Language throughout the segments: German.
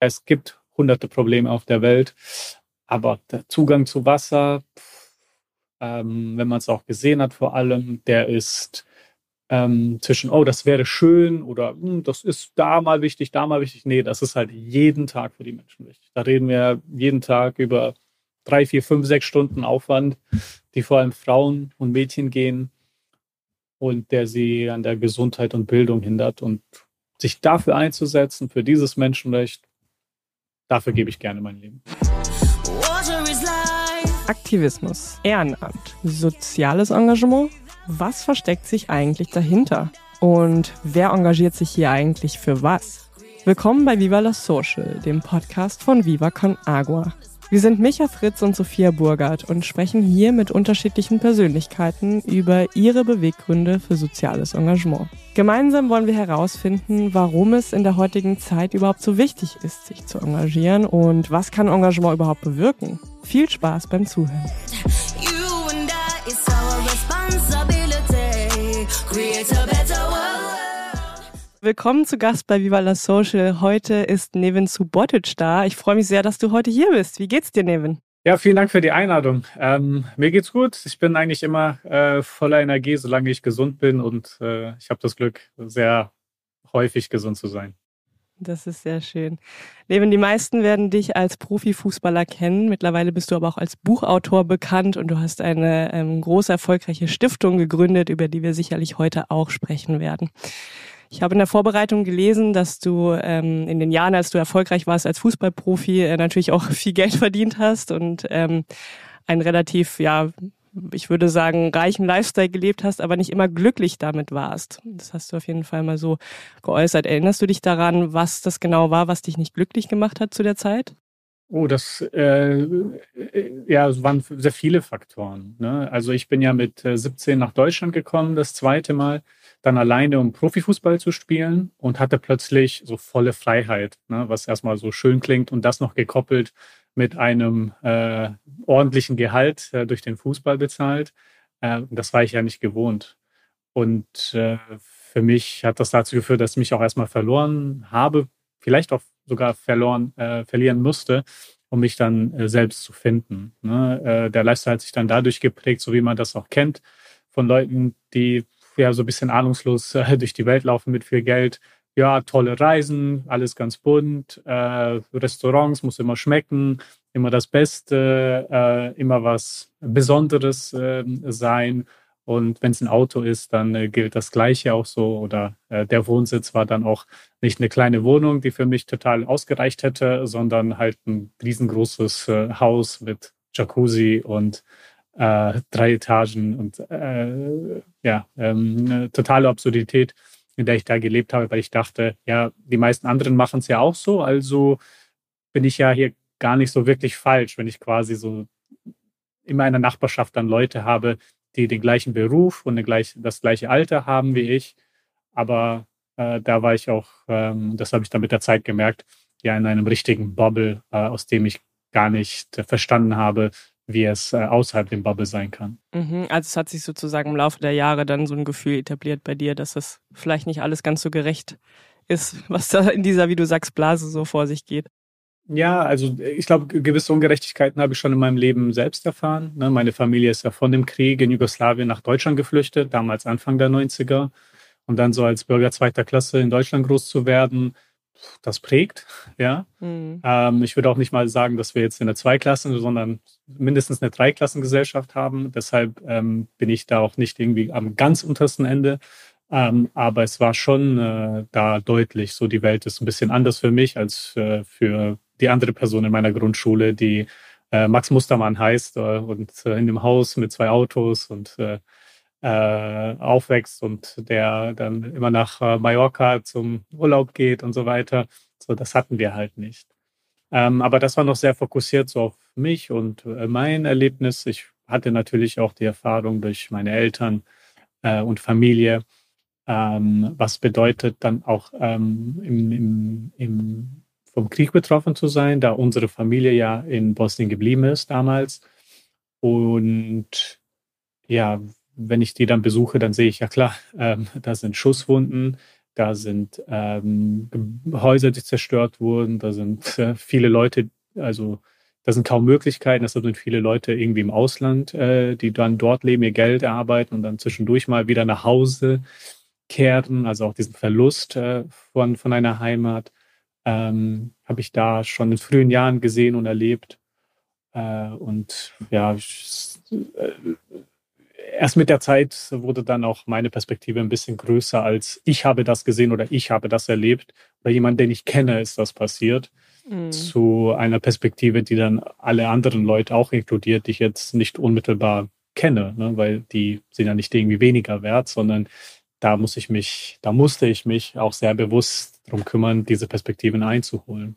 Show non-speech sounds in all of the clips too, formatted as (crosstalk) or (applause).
Es gibt hunderte Probleme auf der Welt, aber der Zugang zu Wasser, ähm, wenn man es auch gesehen hat vor allem, der ist ähm, zwischen, oh, das wäre schön oder hm, das ist da mal wichtig, da mal wichtig. Nee, das ist halt jeden Tag für die Menschen wichtig. Da reden wir jeden Tag über drei, vier, fünf, sechs Stunden Aufwand, die vor allem Frauen und Mädchen gehen und der sie an der Gesundheit und Bildung hindert. Und sich dafür einzusetzen, für dieses Menschenrecht, dafür gebe ich gerne mein Leben. Aktivismus, Ehrenamt, soziales Engagement. Was versteckt sich eigentlich dahinter? Und wer engagiert sich hier eigentlich für was? Willkommen bei Viva la Social, dem Podcast von Viva Con Agua. Wir sind Micha Fritz und Sophia Burgert und sprechen hier mit unterschiedlichen Persönlichkeiten über ihre Beweggründe für soziales Engagement. Gemeinsam wollen wir herausfinden, warum es in der heutigen Zeit überhaupt so wichtig ist, sich zu engagieren und was kann Engagement überhaupt bewirken. Viel Spaß beim Zuhören. Willkommen zu Gast bei Viva la Social. Heute ist Nevin Subotic da. Ich freue mich sehr, dass du heute hier bist. Wie geht's dir, Nevin? Ja, vielen Dank für die Einladung. Ähm, mir geht's gut. Ich bin eigentlich immer äh, voller Energie, solange ich gesund bin und äh, ich habe das Glück, sehr häufig gesund zu sein. Das ist sehr schön. Levin, die meisten werden dich als Profifußballer kennen. Mittlerweile bist du aber auch als Buchautor bekannt und du hast eine ähm, große erfolgreiche Stiftung gegründet, über die wir sicherlich heute auch sprechen werden. Ich habe in der Vorbereitung gelesen, dass du ähm, in den Jahren, als du erfolgreich warst als Fußballprofi, äh, natürlich auch (laughs) viel Geld verdient hast und ähm, ein relativ, ja, ich würde sagen, reichen Lifestyle gelebt hast, aber nicht immer glücklich damit warst. Das hast du auf jeden Fall mal so geäußert. Erinnerst du dich daran, was das genau war, was dich nicht glücklich gemacht hat zu der Zeit? Oh, das äh, ja, es waren sehr viele Faktoren. Ne? Also ich bin ja mit 17 äh, nach Deutschland gekommen, das zweite Mal dann alleine, um Profifußball zu spielen und hatte plötzlich so volle Freiheit, ne, was erstmal so schön klingt und das noch gekoppelt mit einem äh, ordentlichen Gehalt äh, durch den Fußball bezahlt. Äh, das war ich ja nicht gewohnt. Und äh, für mich hat das dazu geführt, dass ich mich auch erstmal verloren habe, vielleicht auch sogar verloren, äh, verlieren musste, um mich dann äh, selbst zu finden. Ne? der Lifestyle hat sich dann dadurch geprägt, so wie man das auch kennt, von Leuten, die ja so ein bisschen ahnungslos äh, (laughs) durch die Welt laufen mit viel Geld. Ja, tolle Reisen, alles ganz bunt, äh, Restaurants muss immer schmecken, immer das Beste, äh, immer was Besonderes äh, sein. Und wenn es ein Auto ist, dann äh, gilt das Gleiche auch so. Oder äh, der Wohnsitz war dann auch nicht eine kleine Wohnung, die für mich total ausgereicht hätte, sondern halt ein riesengroßes äh, Haus mit Jacuzzi und äh, drei Etagen und äh, ja, ähm, totale Absurdität, in der ich da gelebt habe, weil ich dachte, ja, die meisten anderen machen es ja auch so, also bin ich ja hier gar nicht so wirklich falsch, wenn ich quasi so in meiner Nachbarschaft dann Leute habe, die den gleichen Beruf und gleich, das gleiche Alter haben wie ich. Aber äh, da war ich auch, ähm, das habe ich dann mit der Zeit gemerkt, ja in einem richtigen Bubble, äh, aus dem ich gar nicht verstanden habe, wie es äh, außerhalb dem Bubble sein kann. Mhm, also es hat sich sozusagen im Laufe der Jahre dann so ein Gefühl etabliert bei dir, dass es vielleicht nicht alles ganz so gerecht ist, (laughs) was da in dieser, wie du sagst, Blase so vor sich geht. Ja, also ich glaube, gewisse Ungerechtigkeiten habe ich schon in meinem Leben selbst erfahren. Ne? Meine Familie ist ja von dem Krieg in Jugoslawien nach Deutschland geflüchtet, damals Anfang der 90er. Und dann so als Bürger zweiter Klasse in Deutschland groß zu werden, das prägt, (laughs) ja. Mhm. Ähm, ich würde auch nicht mal sagen, dass wir jetzt eine Zweiklassen, sondern mindestens eine Dreiklassengesellschaft haben. Deshalb ähm, bin ich da auch nicht irgendwie am ganz untersten Ende. Ähm, aber es war schon äh, da deutlich, so die Welt ist ein bisschen anders für mich als äh, für die andere Person in meiner Grundschule, die äh, Max Mustermann heißt äh, und äh, in dem Haus mit zwei Autos und äh, aufwächst und der dann immer nach äh, Mallorca zum Urlaub geht und so weiter. So, das hatten wir halt nicht. Ähm, aber das war noch sehr fokussiert so auf mich und äh, mein Erlebnis. Ich hatte natürlich auch die Erfahrung durch meine Eltern äh, und Familie, ähm, was bedeutet dann auch ähm, im, im, im, vom Krieg betroffen zu sein, da unsere Familie ja in Bosnien geblieben ist damals. Und ja, wenn ich die dann besuche, dann sehe ich ja klar, ähm, da sind Schusswunden, da sind ähm, Häuser, die zerstört wurden, da sind äh, viele Leute, also da sind kaum Möglichkeiten, deshalb sind viele Leute irgendwie im Ausland, äh, die dann dort leben, ihr Geld erarbeiten und dann zwischendurch mal wieder nach Hause kehren, also auch diesen Verlust äh, von, von einer Heimat, ähm, habe ich da schon in frühen Jahren gesehen und erlebt. Äh, und ja, ich, äh, erst mit der Zeit wurde dann auch meine Perspektive ein bisschen größer als ich habe das gesehen oder ich habe das erlebt oder jemand, den ich kenne, ist das passiert. Mhm. Zu einer Perspektive, die dann alle anderen Leute auch inkludiert, die ich jetzt nicht unmittelbar kenne, ne? weil die sind ja nicht irgendwie weniger wert, sondern da muss ich mich, da musste ich mich auch sehr bewusst darum kümmern, diese Perspektiven einzuholen.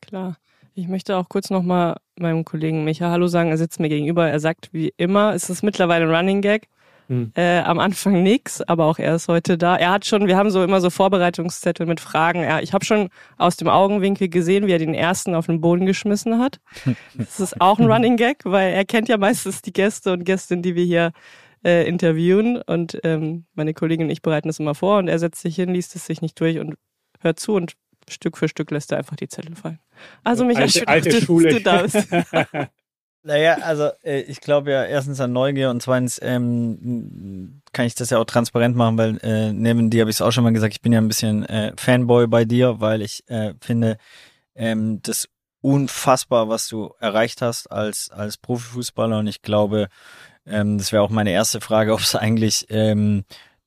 Klar. Ich möchte auch kurz nochmal meinem Kollegen Micha Hallo sagen. Er sitzt mir gegenüber. Er sagt, wie immer, es ist mittlerweile ein Running Gag. Hm. Äh, am Anfang nix, aber auch er ist heute da. Er hat schon, wir haben so immer so Vorbereitungszettel mit Fragen. Er, ich habe schon aus dem Augenwinkel gesehen, wie er den ersten auf den Boden geschmissen hat. (laughs) Das ist auch ein Running Gag, weil er kennt ja meistens die Gäste und Gästinnen, die wir hier äh, interviewen. Und ähm, meine Kollegin und ich bereiten das immer vor und er setzt sich hin, liest es sich nicht durch und hört zu und Stück für Stück lässt er einfach die Zettel fallen. Also mich alte, alte du, Schule. Du darfst. (laughs) Naja, also äh, ich glaube ja erstens an Neugier und zweitens ähm, kann ich das ja auch transparent machen, weil äh, neben dir habe ich es auch schon mal gesagt, ich bin ja ein bisschen äh, Fanboy bei dir, weil ich äh, finde ähm, das unfassbar, was du erreicht hast als als Profifußballer und ich glaube, ähm, das wäre auch meine erste Frage, (laughs) ob es eigentlich ähm,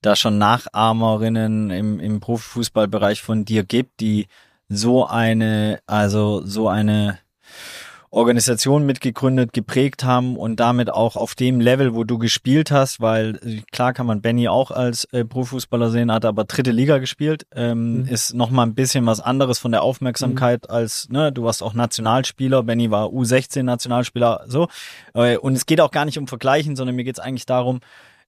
da schon Nachahmerinnen im, im Profifußballbereich von dir gibt, die so eine, also so eine Organisation mitgegründet, geprägt haben und damit auch auf dem Level, wo du gespielt hast, weil äh, klar kann man Benny auch als äh, Profifußballer sehen, hat aber dritte Liga gespielt, ähm, mhm. ist nochmal ein bisschen was anderes von der Aufmerksamkeit mhm. als, ne, du warst auch Nationalspieler, Benny war U16 Nationalspieler, so. Äh, und es geht auch gar nicht um Vergleichen, sondern mir geht es eigentlich darum,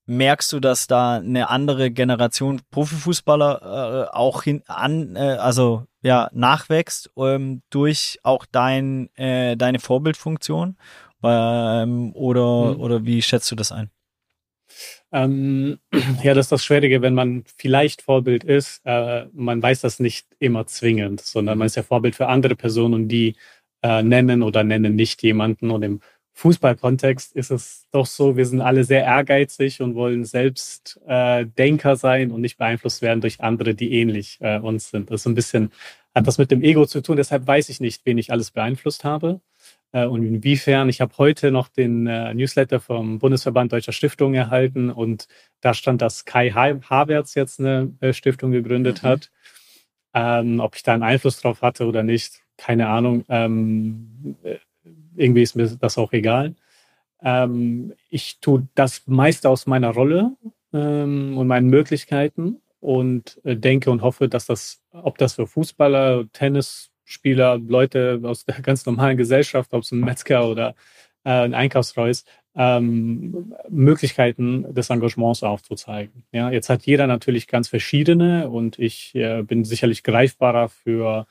merkst du, dass da eine andere Generation Profifußballer äh, auch hin an, äh, also ja, nachwächst ähm, durch auch dein, äh, deine Vorbildfunktion? Ähm, oder, mhm. oder wie schätzt du das ein? Ähm, (clears throat) ja, das ist das Schwierige, wenn man vielleicht Vorbild ist, äh, man weiß das nicht immer zwingend, sondern man ist ja Vorbild für andere Personen und die äh, nennen oder nennen nicht jemanden und im Fußballkontext ist es doch so, wir sind alle sehr ehrgeizig und wollen selbst äh, Denker sein und nicht beeinflusst werden durch andere, die ähnlich äh, uns sind. Das ist ein bisschen, hat das mit dem Ego zu tun. Deshalb weiß ich nicht, wen ich alles beeinflusst habe äh, und inwiefern. Ich habe heute noch den äh, Newsletter vom Bundesverband Deutscher Stiftungen erhalten und da stand, dass Kai Havertz jetzt eine äh, Stiftung gegründet mhm. hat. Ähm, ob ich da einen Einfluss drauf hatte oder nicht, keine Ahnung. Ähm, äh, irgendwie ist mir das auch egal. Ähm, ich tue das meiste aus meiner Rolle ähm, und meinen Möglichkeiten und äh, denke und hoffe, dass das, ob das für Fußballer, Tennisspieler, Leute aus der (laughs) ganz normalen Gesellschaft, ob es ein Metzger oder äh, ein Einkaufsfrau ist, ähm, Möglichkeiten des Engagements aufzuzeigen. Ja, jetzt hat jeder natürlich ganz verschiedene und ich äh, bin sicherlich greifbarer für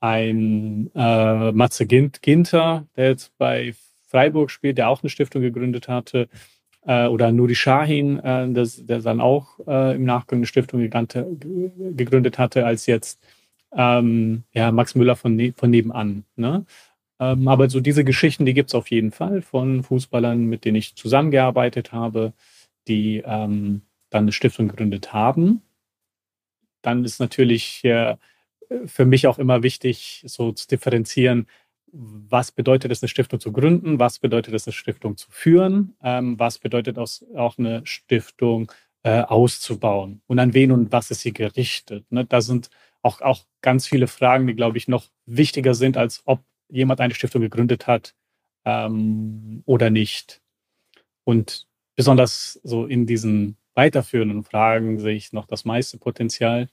ein äh, Matze Ginter, der jetzt bei Freiburg spielt, der auch eine Stiftung gegründet hatte, äh, oder Nuri Shahin, äh, das, der dann auch äh, im Nachgang eine Stiftung gegründet hatte, als jetzt ähm, ja, Max Müller von, ne von nebenan. Ne? Ähm, aber so diese Geschichten, die gibt es auf jeden Fall von Fußballern, mit denen ich zusammengearbeitet habe, die ähm, dann eine Stiftung gegründet haben. Dann ist natürlich äh, für mich auch immer wichtig, so zu differenzieren, was bedeutet es, eine Stiftung zu gründen, was bedeutet es, eine Stiftung zu führen, ähm, was bedeutet es auch eine Stiftung äh, auszubauen und an wen und was ist sie gerichtet. Ne? Da sind auch, auch ganz viele Fragen, die, glaube ich, noch wichtiger sind, als ob jemand eine Stiftung gegründet hat ähm, oder nicht. Und besonders so in diesen weiterführenden Fragen sehe ich noch das meiste Potenzial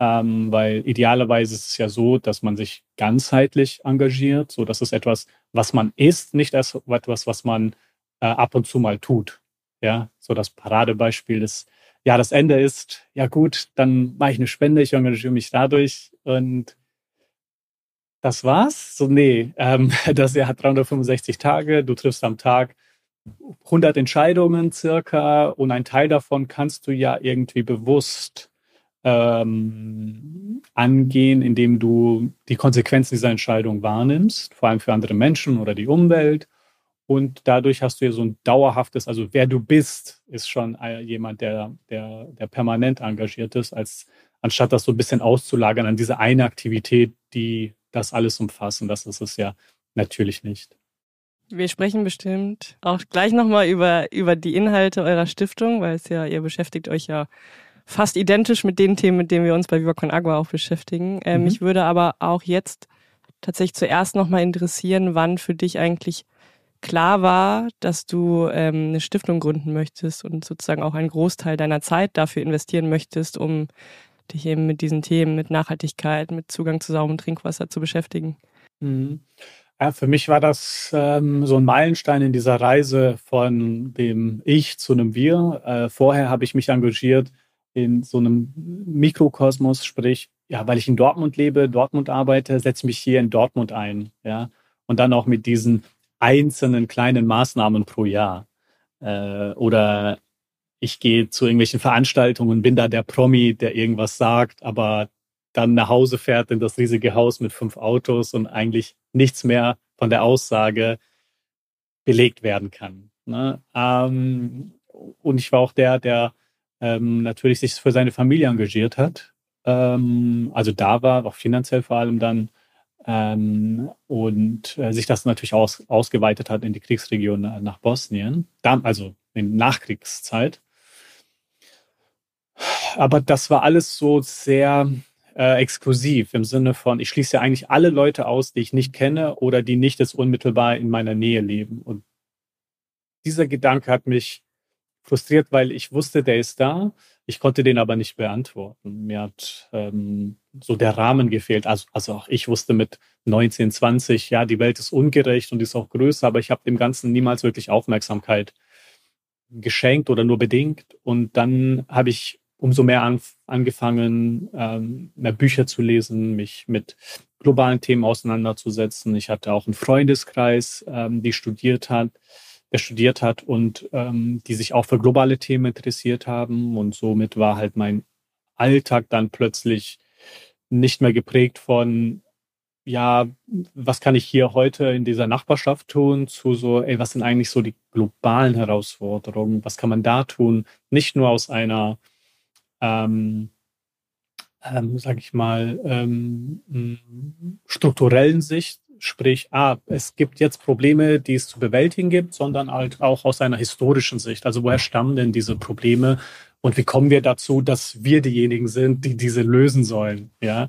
ähm, weil idealerweise ist es ja so, dass man sich ganzheitlich engagiert. So, das ist etwas, was man ist, nicht etwas, was man äh, ab und zu mal tut. Ja, so das Paradebeispiel ist, ja, das Ende ist, ja gut, dann mache ich eine Spende, ich engagiere mich dadurch und das war's. So, nee, ähm, (laughs) das Jahr hat 365 Tage, du triffst am Tag 100 Entscheidungen circa und ein Teil davon kannst du ja irgendwie bewusst ähm, angehen, indem du die Konsequenzen dieser Entscheidung wahrnimmst, vor allem für andere Menschen oder die Umwelt. Und dadurch hast du ja so ein dauerhaftes, also wer du bist, ist schon jemand, der, der, der permanent engagiert ist, als anstatt das so ein bisschen auszulagern an diese eine Aktivität, die das alles umfasst. Und das ist es ja natürlich nicht. Wir sprechen bestimmt auch gleich nochmal über, über die Inhalte eurer Stiftung, weil es ja, ihr beschäftigt euch ja fast identisch mit den Themen, mit denen wir uns bei Viva Con Agua auch beschäftigen. Ähm, mhm. Mich würde aber auch jetzt tatsächlich zuerst nochmal interessieren, wann für dich eigentlich klar war, dass du ähm, eine Stiftung gründen möchtest und sozusagen auch einen Großteil deiner Zeit dafür investieren möchtest, um dich eben mit diesen Themen, mit Nachhaltigkeit, mit Zugang zu sauberem Trinkwasser zu beschäftigen. Mhm. Ja, für mich war das ähm, so ein Meilenstein in dieser Reise von dem Ich zu einem Wir. Äh, vorher habe ich mich engagiert in so einem Mikrokosmos, sprich, ja, weil ich in Dortmund lebe, Dortmund arbeite, setze mich hier in Dortmund ein, ja, und dann auch mit diesen einzelnen kleinen Maßnahmen pro Jahr. Äh, oder ich gehe zu irgendwelchen Veranstaltungen, bin da der Promi, der irgendwas sagt, aber dann nach Hause fährt in das riesige Haus mit fünf Autos und eigentlich nichts mehr von der Aussage belegt werden kann. Ne? Ähm, und ich war auch der, der ähm, natürlich sich für seine Familie engagiert hat. Ähm, also da war, auch finanziell vor allem dann. Ähm, und äh, sich das natürlich aus, ausgeweitet hat in die Kriegsregion nach Bosnien, da, also in Nachkriegszeit. Aber das war alles so sehr äh, exklusiv im Sinne von, ich schließe ja eigentlich alle Leute aus, die ich nicht kenne oder die nicht jetzt unmittelbar in meiner Nähe leben. Und dieser Gedanke hat mich frustriert, weil ich wusste, der ist da. Ich konnte den aber nicht beantworten. Mir hat ähm, so der Rahmen gefehlt. Also, also auch ich wusste mit 19, 20, ja, die Welt ist ungerecht und ist auch größer, aber ich habe dem Ganzen niemals wirklich Aufmerksamkeit geschenkt oder nur bedingt. Und dann habe ich umso mehr an, angefangen, ähm, mehr Bücher zu lesen, mich mit globalen Themen auseinanderzusetzen. Ich hatte auch einen Freundeskreis, ähm, die studiert hat, der studiert hat und ähm, die sich auch für globale Themen interessiert haben. Und somit war halt mein Alltag dann plötzlich nicht mehr geprägt von, ja, was kann ich hier heute in dieser Nachbarschaft tun, zu so, ey, was sind eigentlich so die globalen Herausforderungen? Was kann man da tun? Nicht nur aus einer ähm, ähm, sage ich mal, ähm, strukturellen Sicht, sprich, ah, es gibt jetzt Probleme, die es zu bewältigen gibt, sondern halt auch aus einer historischen Sicht. Also woher stammen denn diese Probleme und wie kommen wir dazu, dass wir diejenigen sind, die diese lösen sollen, ja,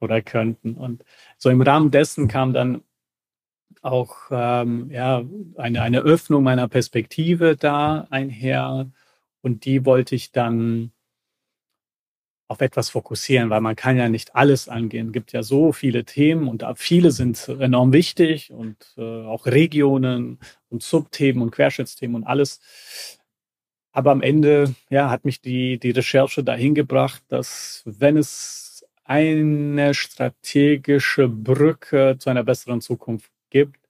oder könnten. Und so im Rahmen dessen kam dann auch ähm, ja, eine, eine Öffnung meiner Perspektive da einher und die wollte ich dann auf etwas fokussieren, weil man kann ja nicht alles angehen. Es gibt ja so viele Themen und viele sind enorm wichtig und äh, auch Regionen und Subthemen und Querschnittsthemen und alles. Aber am Ende ja, hat mich die, die Recherche dahin gebracht, dass wenn es eine strategische Brücke zu einer besseren Zukunft gibt,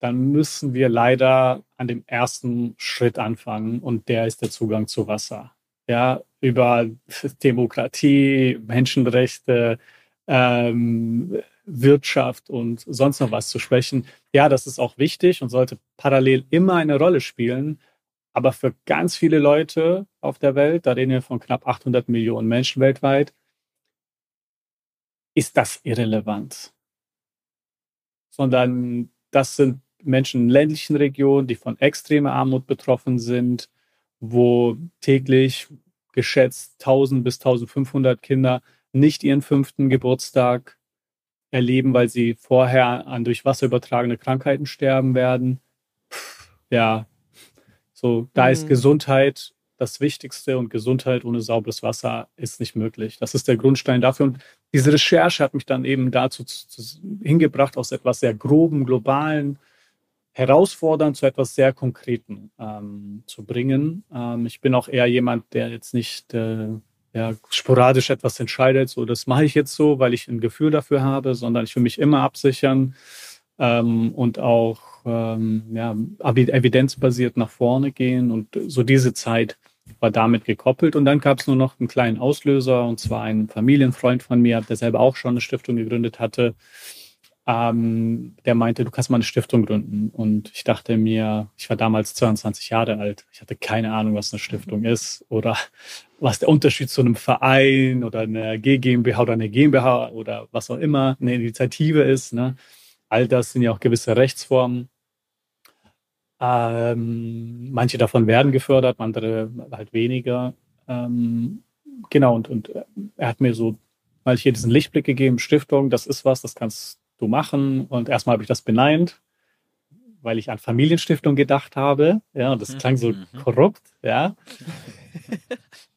dann müssen wir leider an dem ersten Schritt anfangen und der ist der Zugang zu Wasser ja, über Demokratie, Menschenrechte, ähm, Wirtschaft und sonst noch was zu sprechen. Ja, das ist auch wichtig und sollte parallel immer eine Rolle spielen. Aber für ganz viele Leute auf der Welt, da reden wir von knapp 800 Millionen Menschen weltweit, ist das irrelevant. Sondern das sind Menschen in ländlichen Regionen, die von extremer Armut betroffen sind, wo täglich geschätzt 1000 bis 1500 Kinder nicht ihren fünften Geburtstag erleben, weil sie vorher an durch Wasser übertragene Krankheiten sterben werden. Ja, so da mhm. ist Gesundheit das Wichtigste und Gesundheit ohne sauberes Wasser ist nicht möglich. Das ist der Grundstein dafür. Und diese Recherche hat mich dann eben dazu hingebracht, aus etwas sehr groben, globalen herausfordern zu etwas sehr Konkreten ähm, zu bringen. Ähm, ich bin auch eher jemand, der jetzt nicht äh, ja, sporadisch etwas entscheidet, so das mache ich jetzt so, weil ich ein Gefühl dafür habe, sondern ich will mich immer absichern ähm, und auch ähm, ja, evidenzbasiert nach vorne gehen und so diese Zeit war damit gekoppelt. Und dann gab es nur noch einen kleinen Auslöser, und zwar ein Familienfreund von mir, der selber auch schon eine Stiftung gegründet hatte. Ähm, der meinte, du kannst mal eine Stiftung gründen. Und ich dachte mir, ich war damals 22 Jahre alt. Ich hatte keine Ahnung, was eine Stiftung ist oder (laughs) was der Unterschied zu einem Verein oder einer GmbH oder eine GmbH oder was auch immer eine Initiative ist. Ne? All das sind ja auch gewisse Rechtsformen. Ähm, manche davon werden gefördert, andere halt weniger. Ähm, genau, und, und er hat mir so mal hier diesen Lichtblick gegeben, Stiftung, das ist was, das kannst du machen. Und erstmal habe ich das beneint, weil ich an Familienstiftung gedacht habe. Ja, und das klang so mhm. korrupt, ja. (laughs)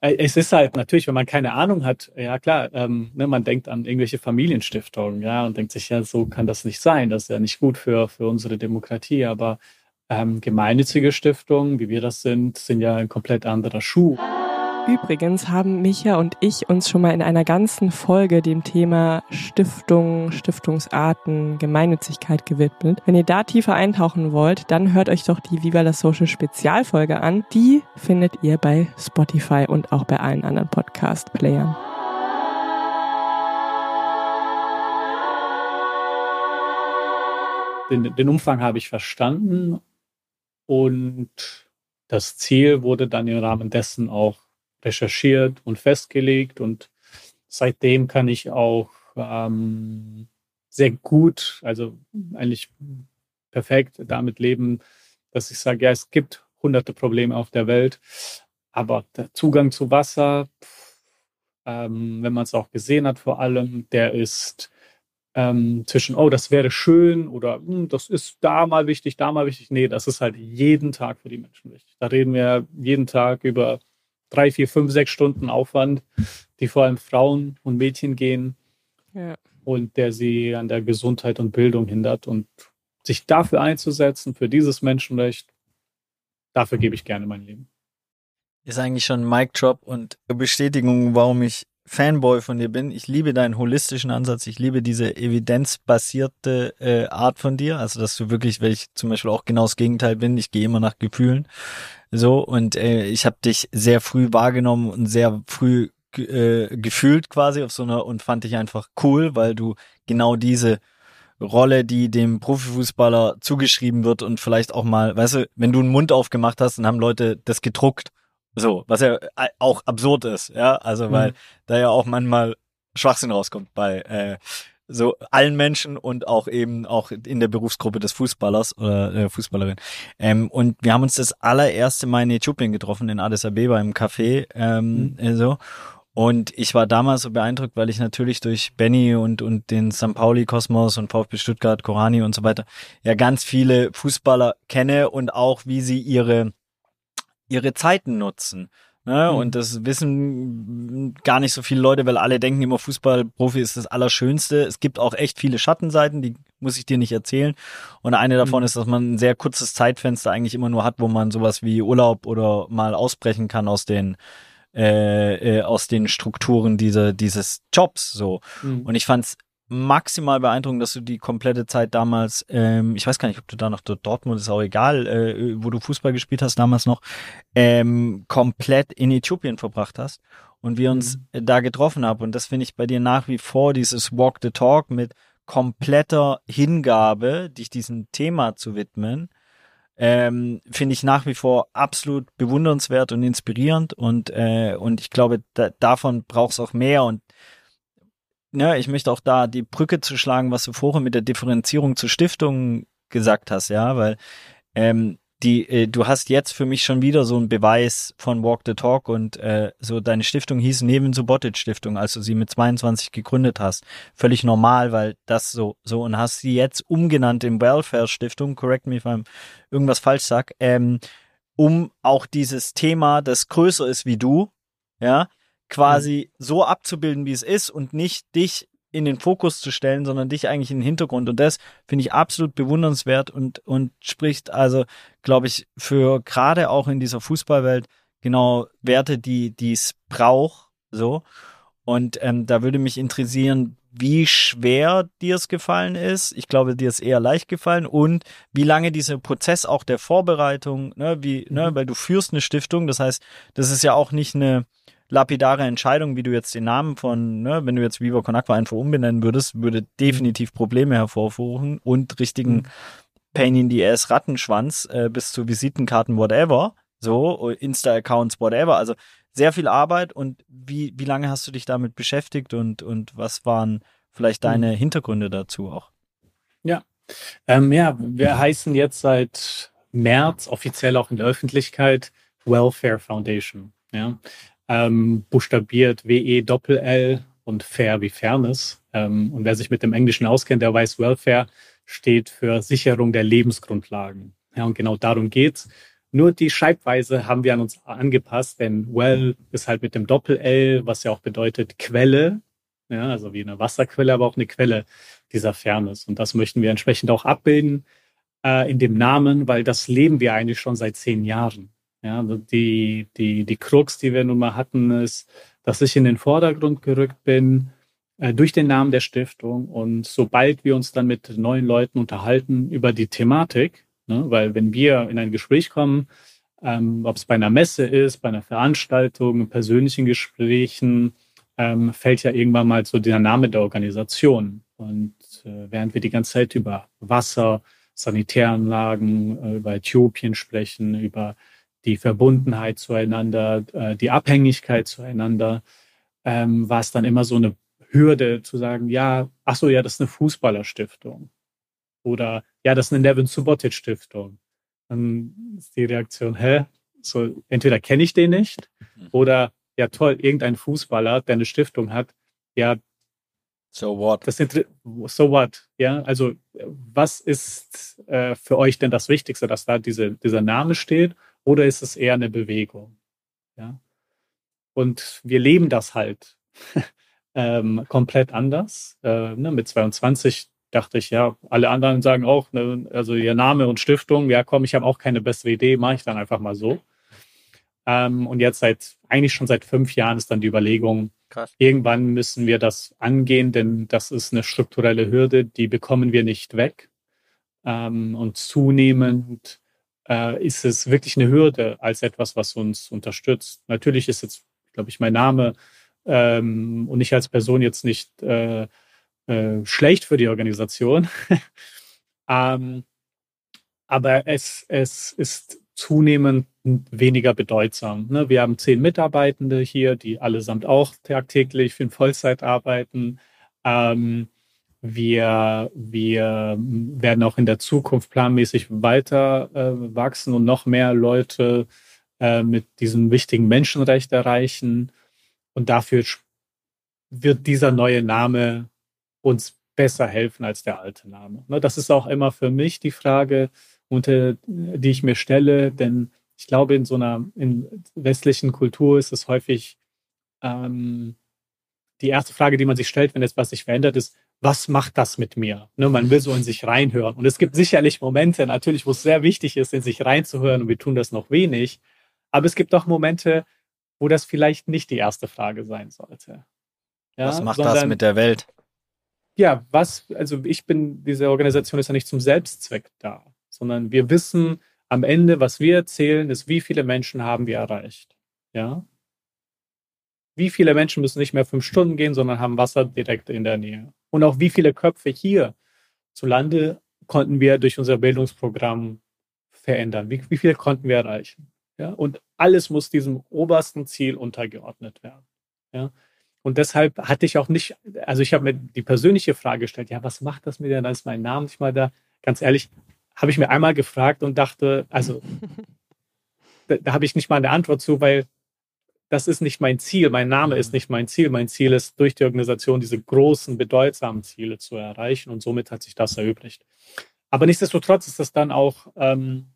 Äh, es ist halt natürlich, wenn man keine Ahnung hat, ja klar, ähm, ne, man denkt an irgendwelche Familienstiftungen, ja, und denkt sich, ja, so kann das nicht sein, das ist ja nicht gut für, für unsere Demokratie, aber ähm, gemeinnützige Stiftungen, wie wir das sind, sind ja ein komplett anderer Schuh. Übrigens haben Micha und ich uns schon mal in einer ganzen Folge dem Thema Stiftung, Stiftungsarten, Gemeinnützigkeit gewidmet. Wenn ihr da tiefer eintauchen wollt, dann hört euch doch die Viva la Social Spezialfolge an. Die findet ihr bei Spotify und auch bei allen anderen Podcast-Playern. Den, den Umfang habe ich verstanden und das Ziel wurde dann im Rahmen dessen auch recherchiert und festgelegt und seitdem kann ich auch ähm, sehr gut, also eigentlich perfekt damit leben, dass ich sage, ja, es gibt hunderte Probleme auf der Welt, aber der Zugang zu Wasser, ähm, wenn man es auch gesehen hat vor allem, der ist ähm, zwischen, oh, das wäre schön oder hm, das ist da mal wichtig, da mal wichtig. Nee, das ist halt jeden Tag für die Menschen wichtig. Da reden wir jeden Tag über drei, vier, fünf, sechs Stunden Aufwand, die vor allem Frauen und Mädchen gehen ja. und der sie an der Gesundheit und Bildung hindert. Und sich dafür einzusetzen, für dieses Menschenrecht, dafür gebe ich gerne mein Leben. Ist eigentlich schon ein Mic Drop und Bestätigung, warum ich Fanboy von dir bin. Ich liebe deinen holistischen Ansatz. Ich liebe diese evidenzbasierte äh, Art von dir. Also, dass du wirklich, weil ich zum Beispiel auch genau das Gegenteil bin, ich gehe immer nach Gefühlen. So, und äh, ich habe dich sehr früh wahrgenommen und sehr früh äh, gefühlt quasi auf so einer und fand dich einfach cool, weil du genau diese Rolle, die dem Profifußballer zugeschrieben wird und vielleicht auch mal, weißt du, wenn du einen Mund aufgemacht hast, dann haben Leute das gedruckt so, was ja äh, auch absurd ist, ja, also weil mhm. da ja auch manchmal Schwachsinn rauskommt bei äh, so allen Menschen und auch eben auch in der Berufsgruppe des Fußballers oder äh, Fußballerin. Ähm, und wir haben uns das allererste Mal in Äthiopien getroffen, in Addis Abeba im Café, ähm, mhm. äh, so. Und ich war damals so beeindruckt, weil ich natürlich durch Benny und, und den St. Pauli Kosmos und VfB Stuttgart, Korani und so weiter ja ganz viele Fußballer kenne und auch wie sie ihre ihre Zeiten nutzen. Ne? Mhm. Und das wissen gar nicht so viele Leute, weil alle denken immer, Fußballprofi ist das Allerschönste. Es gibt auch echt viele Schattenseiten, die muss ich dir nicht erzählen. Und eine davon mhm. ist, dass man ein sehr kurzes Zeitfenster eigentlich immer nur hat, wo man sowas wie Urlaub oder mal ausbrechen kann aus den äh, äh, aus den Strukturen dieser, dieses Jobs so. Mhm. Und ich fand's maximal beeindruckend, dass du die komplette Zeit damals, ähm, ich weiß gar nicht, ob du da noch dort Dortmund ist auch egal, äh, wo du Fußball gespielt hast damals noch, ähm, komplett in Äthiopien verbracht hast und wir uns mhm. da getroffen haben. Und das finde ich bei dir nach wie vor dieses Walk the Talk mit kompletter Hingabe, dich diesem Thema zu widmen. Ähm, finde ich nach wie vor absolut bewundernswert und inspirierend und äh, und ich glaube da, davon braucht es auch mehr und ja, ich möchte auch da die Brücke zu schlagen, was du vorher mit der Differenzierung zu Stiftungen gesagt hast, ja, weil ähm, die, äh, du hast jetzt für mich schon wieder so einen Beweis von Walk the Talk und äh, so deine Stiftung hieß Neben Subotic Stiftung, als du sie mit 22 gegründet hast. Völlig normal, weil das so, so und hast sie jetzt umgenannt in Welfare Stiftung, correct me if I'm irgendwas falsch sag, ähm, um auch dieses Thema, das größer ist wie du, ja, quasi mhm. so abzubilden, wie es ist und nicht dich in den Fokus zu stellen, sondern dich eigentlich in den Hintergrund. Und das finde ich absolut bewundernswert und, und spricht also, glaube ich, für gerade auch in dieser Fußballwelt genau Werte, die, die es braucht, so. Und ähm, da würde mich interessieren, wie schwer dir es gefallen ist. Ich glaube, dir ist eher leicht gefallen und wie lange dieser Prozess auch der Vorbereitung, ne, wie, ne, mhm. weil du führst eine Stiftung, das heißt, das ist ja auch nicht eine lapidare Entscheidung, wie du jetzt den Namen von, ne, wenn du jetzt Viva Con Aqua einfach umbenennen würdest, würde definitiv Probleme hervorrufen und richtigen mhm. Pain in the Ass Rattenschwanz äh, bis zu Visitenkarten, whatever, so, Insta-Accounts, whatever. Also sehr viel Arbeit und wie, wie lange hast du dich damit beschäftigt und, und was waren vielleicht deine mhm. Hintergründe dazu auch? Ja. Ähm, ja, wir heißen jetzt seit März offiziell auch in der Öffentlichkeit Welfare Foundation. Ja. Ähm, buchstabiert W-E-Doppel-L und Fair wie Fairness. Ähm, und wer sich mit dem Englischen auskennt, der weiß, Welfare steht für Sicherung der Lebensgrundlagen. Ja, und genau darum geht's. Nur die Schreibweise haben wir an uns angepasst, denn well ist halt mit dem Doppel-L, was ja auch bedeutet Quelle, ja, also wie eine Wasserquelle, aber auch eine Quelle dieser Fairness. Und das möchten wir entsprechend auch abbilden äh, in dem Namen, weil das leben wir eigentlich schon seit zehn Jahren. Ja, also die, die, die Krux, die wir nun mal hatten, ist, dass ich in den Vordergrund gerückt bin äh, durch den Namen der Stiftung. Und sobald wir uns dann mit neuen Leuten unterhalten über die Thematik, Ne? Weil wenn wir in ein Gespräch kommen, ähm, ob es bei einer Messe ist, bei einer Veranstaltung, persönlichen Gesprächen, ähm, fällt ja irgendwann mal so der Name der Organisation. Und äh, während wir die ganze Zeit über Wasser, Sanitäranlagen, äh, über Äthiopien sprechen, über die Verbundenheit zueinander, äh, die Abhängigkeit zueinander, ähm, war es dann immer so eine Hürde zu sagen, ja, ach so, ja, das ist eine Fußballerstiftung. Oder ja, das ist eine Nevin Subotic Stiftung. Dann ist die Reaktion, hä? So, entweder kenne ich den nicht mhm. oder ja toll, irgendein Fußballer, der eine Stiftung hat, ja. So what? Das sind, so what? Ja, also was ist äh, für euch denn das Wichtigste, dass da diese, dieser Name steht oder ist es eher eine Bewegung? Ja. Und wir leben das halt (laughs) ähm, komplett anders. Äh, ne, mit 22 dachte ich, ja, alle anderen sagen auch, ne, also ihr Name und Stiftung, ja komm, ich habe auch keine bessere Idee, mache ich dann einfach mal so. Ähm, und jetzt seit, eigentlich schon seit fünf Jahren ist dann die Überlegung, Krass. irgendwann müssen wir das angehen, denn das ist eine strukturelle Hürde, die bekommen wir nicht weg. Ähm, und zunehmend äh, ist es wirklich eine Hürde als etwas, was uns unterstützt. Natürlich ist jetzt, glaube ich, mein Name ähm, und ich als Person jetzt nicht äh, äh, schlecht für die Organisation. (laughs) ähm, aber es, es ist zunehmend weniger bedeutsam. Ne? Wir haben zehn Mitarbeitende hier, die allesamt auch tagtäglich für Vollzeit arbeiten. Ähm, wir, wir werden auch in der Zukunft planmäßig weiter äh, wachsen und noch mehr Leute äh, mit diesem wichtigen Menschenrecht erreichen. Und dafür wird dieser neue Name uns besser helfen als der alte Name. Ne, das ist auch immer für mich die Frage, unter, die ich mir stelle, denn ich glaube, in so einer in westlichen Kultur ist es häufig ähm, die erste Frage, die man sich stellt, wenn etwas sich verändert, ist, was macht das mit mir? Ne, man will so in sich reinhören. Und es gibt sicherlich Momente, natürlich, wo es sehr wichtig ist, in sich reinzuhören, und wir tun das noch wenig. Aber es gibt auch Momente, wo das vielleicht nicht die erste Frage sein sollte. Ja, was macht sondern, das mit der Welt? ja, was, also ich bin, diese Organisation ist ja nicht zum Selbstzweck da, sondern wir wissen am Ende, was wir erzählen, ist, wie viele Menschen haben wir erreicht. Ja. Wie viele Menschen müssen nicht mehr fünf Stunden gehen, sondern haben Wasser direkt in der Nähe. Und auch wie viele Köpfe hier zu Lande konnten wir durch unser Bildungsprogramm verändern? Wie, wie viele konnten wir erreichen? Ja. Und alles muss diesem obersten Ziel untergeordnet werden. Ja. Und deshalb hatte ich auch nicht, also ich habe mir die persönliche Frage gestellt, ja, was macht das mit dir? Da ist mein Name nicht mal da. Ganz ehrlich, habe ich mir einmal gefragt und dachte, also (laughs) da, da habe ich nicht mal eine Antwort zu, weil das ist nicht mein Ziel. Mein Name ist nicht mein Ziel. Mein Ziel ist, durch die Organisation diese großen, bedeutsamen Ziele zu erreichen. Und somit hat sich das erübrigt. Aber nichtsdestotrotz ist das dann auch ähm,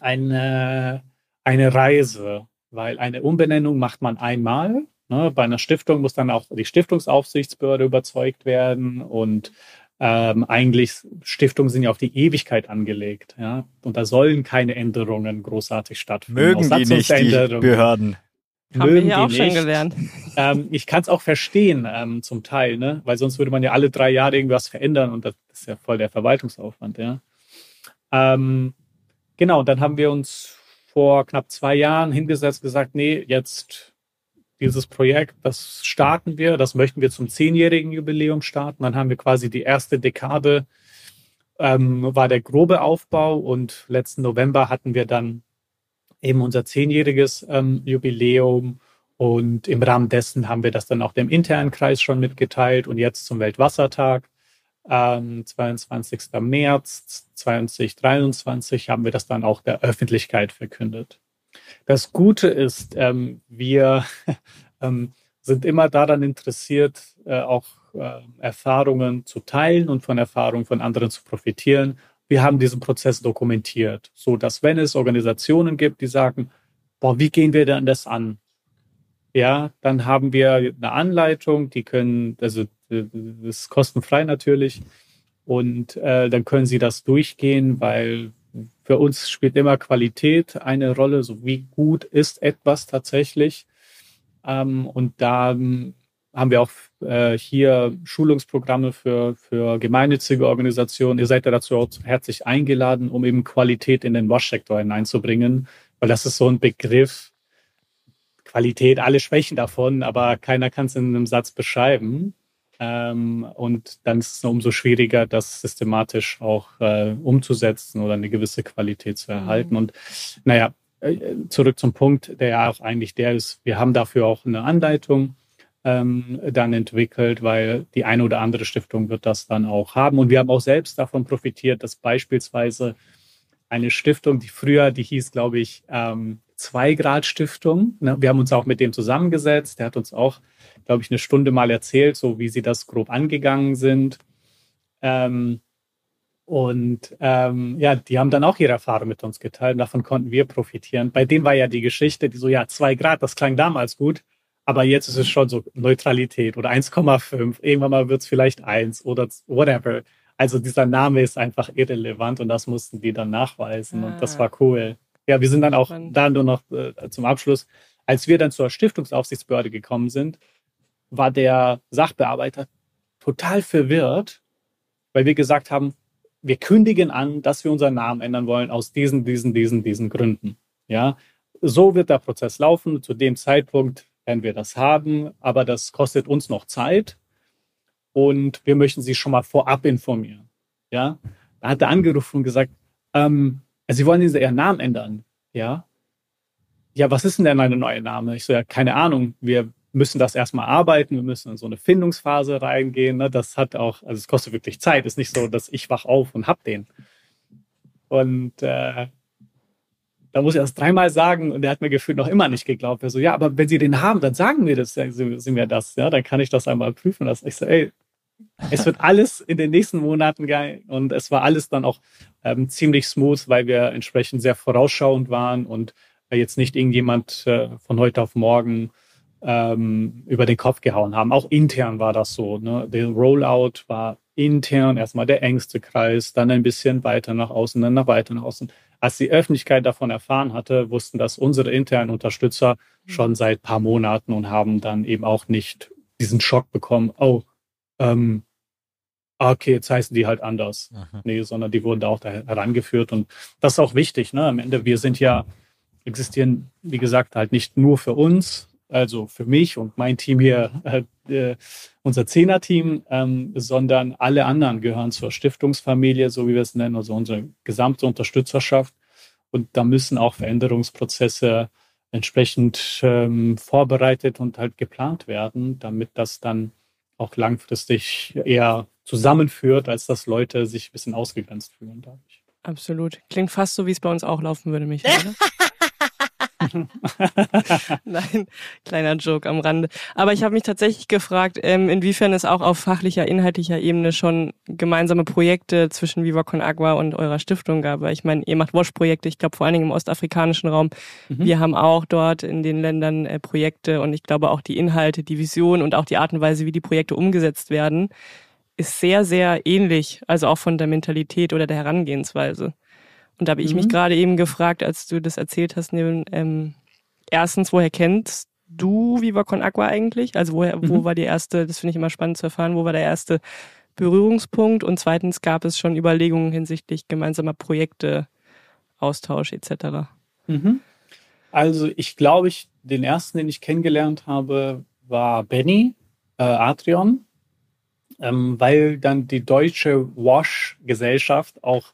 eine, eine Reise, weil eine Umbenennung macht man einmal Ne, bei einer Stiftung muss dann auch die Stiftungsaufsichtsbehörde überzeugt werden und ähm, eigentlich Stiftungen sind ja auf die Ewigkeit angelegt, ja, und da sollen keine Änderungen großartig stattfinden. Mögen die nicht die Behörden? Haben wir hier auch nicht. schon gelernt. (laughs) Ähm, ich kann es auch verstehen ähm, zum Teil, ne? weil sonst würde man ja alle drei Jahre irgendwas verändern und das ist ja voll der Verwaltungsaufwand. Ja? Ähm, genau, dann haben wir uns vor knapp zwei Jahren hingesetzt, gesagt, nee, jetzt dieses Projekt, das starten wir, das möchten wir zum zehnjährigen Jubiläum starten. Dann haben wir quasi die erste Dekade, ähm, war der grobe Aufbau und letzten November hatten wir dann eben unser zehnjähriges ähm, Jubiläum und im Rahmen dessen haben wir das dann auch dem internen Kreis schon mitgeteilt und jetzt zum Weltwassertag, ähm, 22. März 2023 haben wir das dann auch der Öffentlichkeit verkündet. Das Gute ist, ähm, wir (laughs) ähm, sind immer daran interessiert, äh, auch äh, Erfahrungen zu teilen und von Erfahrungen von anderen zu profitieren. Wir haben diesen Prozess dokumentiert, so dass wenn es Organisationen gibt, die sagen, boah, wie gehen wir denn das an? Ja, dann haben wir eine Anleitung, die können, also das ist kostenfrei natürlich, und äh, dann können Sie das durchgehen, weil für uns spielt immer Qualität eine Rolle, so wie gut ist etwas tatsächlich. Ähm, und da haben wir auch äh, hier Schulungsprogramme für, für gemeinnützige Organisationen. Ihr seid ja dazu auch herzlich eingeladen, um eben Qualität in den Waschsektor hineinzubringen, weil das ist so ein Begriff. Qualität, alle Schwächen davon, aber keiner kann es in einem Satz beschreiben. Ähm, und dann ist es umso schwieriger, das systematisch auch äh, umzusetzen oder eine gewisse Qualität zu erhalten. Mhm. Und naja, äh, zurück zum Punkt, der ja auch eigentlich der ist, wir haben dafür auch eine Anleitung ähm, dann entwickelt, weil die eine oder andere Stiftung wird das dann auch haben. Und wir haben auch selbst davon profitiert, dass beispielsweise eine Stiftung, die früher, die hieß, glaube ich, ähm, Zwei-Grad-Stiftung. Ne? Wir haben uns auch mit dem zusammengesetzt. Der hat uns auch, glaube ich, eine Stunde mal erzählt, so wie sie das grob angegangen sind. Ähm, und ähm, ja, die haben dann auch ihre Erfahrung mit uns geteilt und davon konnten wir profitieren. Bei denen war ja die Geschichte, die so, ja, zwei Grad, das klang damals gut, aber jetzt ist es schon so Neutralität oder 1,5. Irgendwann mal wird es vielleicht eins oder whatever. Also dieser Name ist einfach irrelevant und das mussten die dann nachweisen ah. und das ah. war cool. Ja, wir sind dann auch da nur noch äh, zum Abschluss. Als wir dann zur Stiftungsaufsichtsbehörde gekommen sind, war der Sachbearbeiter total verwirrt, weil wir gesagt haben, wir kündigen an, dass wir unseren Namen ändern wollen aus diesen, diesen, diesen, diesen Gründen. Ja, so wird der Prozess laufen. Zu dem Zeitpunkt werden wir das haben, aber das kostet uns noch Zeit und wir möchten Sie schon mal vorab informieren. Ja, da hat er angerufen und gesagt, ähm, sie wollen ihren Namen ändern. Ja. Ja, was ist denn denn ein neuer Name? Ich so, ja, keine Ahnung. Wir müssen das erstmal arbeiten. Wir müssen in so eine Findungsphase reingehen. Ne? Das hat auch, also es kostet wirklich Zeit. Ist nicht so, dass ich wach auf und hab den. Und äh, da muss ich das dreimal sagen und er hat mir gefühlt noch immer nicht geglaubt. Er so, ja, aber wenn Sie den haben, dann sagen wir das, Sie mir das, ja, dann kann ich das einmal prüfen lassen. Ich so, ey, es wird alles in den nächsten Monaten geil und es war alles dann auch ähm, ziemlich smooth, weil wir entsprechend sehr vorausschauend waren und jetzt nicht irgendjemand äh, von heute auf morgen ähm, über den Kopf gehauen haben. Auch intern war das so. Ne? Der Rollout war intern erstmal der engste Kreis, dann ein bisschen weiter nach außen, dann nach weiter nach außen. Als die Öffentlichkeit davon erfahren hatte, wussten das unsere internen Unterstützer schon seit paar Monaten und haben dann eben auch nicht diesen Schock bekommen, oh, ähm, ah, okay, jetzt heißen die halt anders. Aha. Nee, sondern die wurden da auch da herangeführt. Und das ist auch wichtig, ne? Am Ende, wir sind ja, existieren, wie gesagt, halt nicht nur für uns, also für mich und mein Team hier, äh, unser Zehner-Team, ähm, sondern alle anderen gehören zur Stiftungsfamilie, so wie wir es nennen, also unsere gesamte Unterstützerschaft. Und da müssen auch Veränderungsprozesse entsprechend ähm, vorbereitet und halt geplant werden, damit das dann auch langfristig eher zusammenführt, als dass Leute sich ein bisschen ausgegrenzt fühlen dadurch. Absolut. Klingt fast so, wie es bei uns auch laufen würde, Michael. (laughs) (laughs) Nein, kleiner Joke am Rande. Aber ich habe mich tatsächlich gefragt, ähm, inwiefern es auch auf fachlicher, inhaltlicher Ebene schon gemeinsame Projekte zwischen Viva Con Agua und eurer Stiftung gab. Weil ich meine, ihr macht Wash-Projekte, ich glaube vor allen Dingen im ostafrikanischen Raum. Mhm. Wir haben auch dort in den Ländern äh, Projekte und ich glaube auch die Inhalte, die Vision und auch die Art und Weise, wie die Projekte umgesetzt werden, ist sehr, sehr ähnlich, also auch von der Mentalität oder der Herangehensweise. Und da habe ich mhm. mich gerade eben gefragt, als du das erzählt hast, Nevin, ähm, erstens, woher kennst du Viva Con Aqua eigentlich? Also woher, mhm. wo war die erste, das finde ich immer spannend zu erfahren, wo war der erste Berührungspunkt? Und zweitens gab es schon Überlegungen hinsichtlich gemeinsamer Projekte, Austausch etc. Mhm. Also ich glaube, ich, den ersten, den ich kennengelernt habe, war Benny äh, Adrian, ähm, weil dann die deutsche Wash-Gesellschaft auch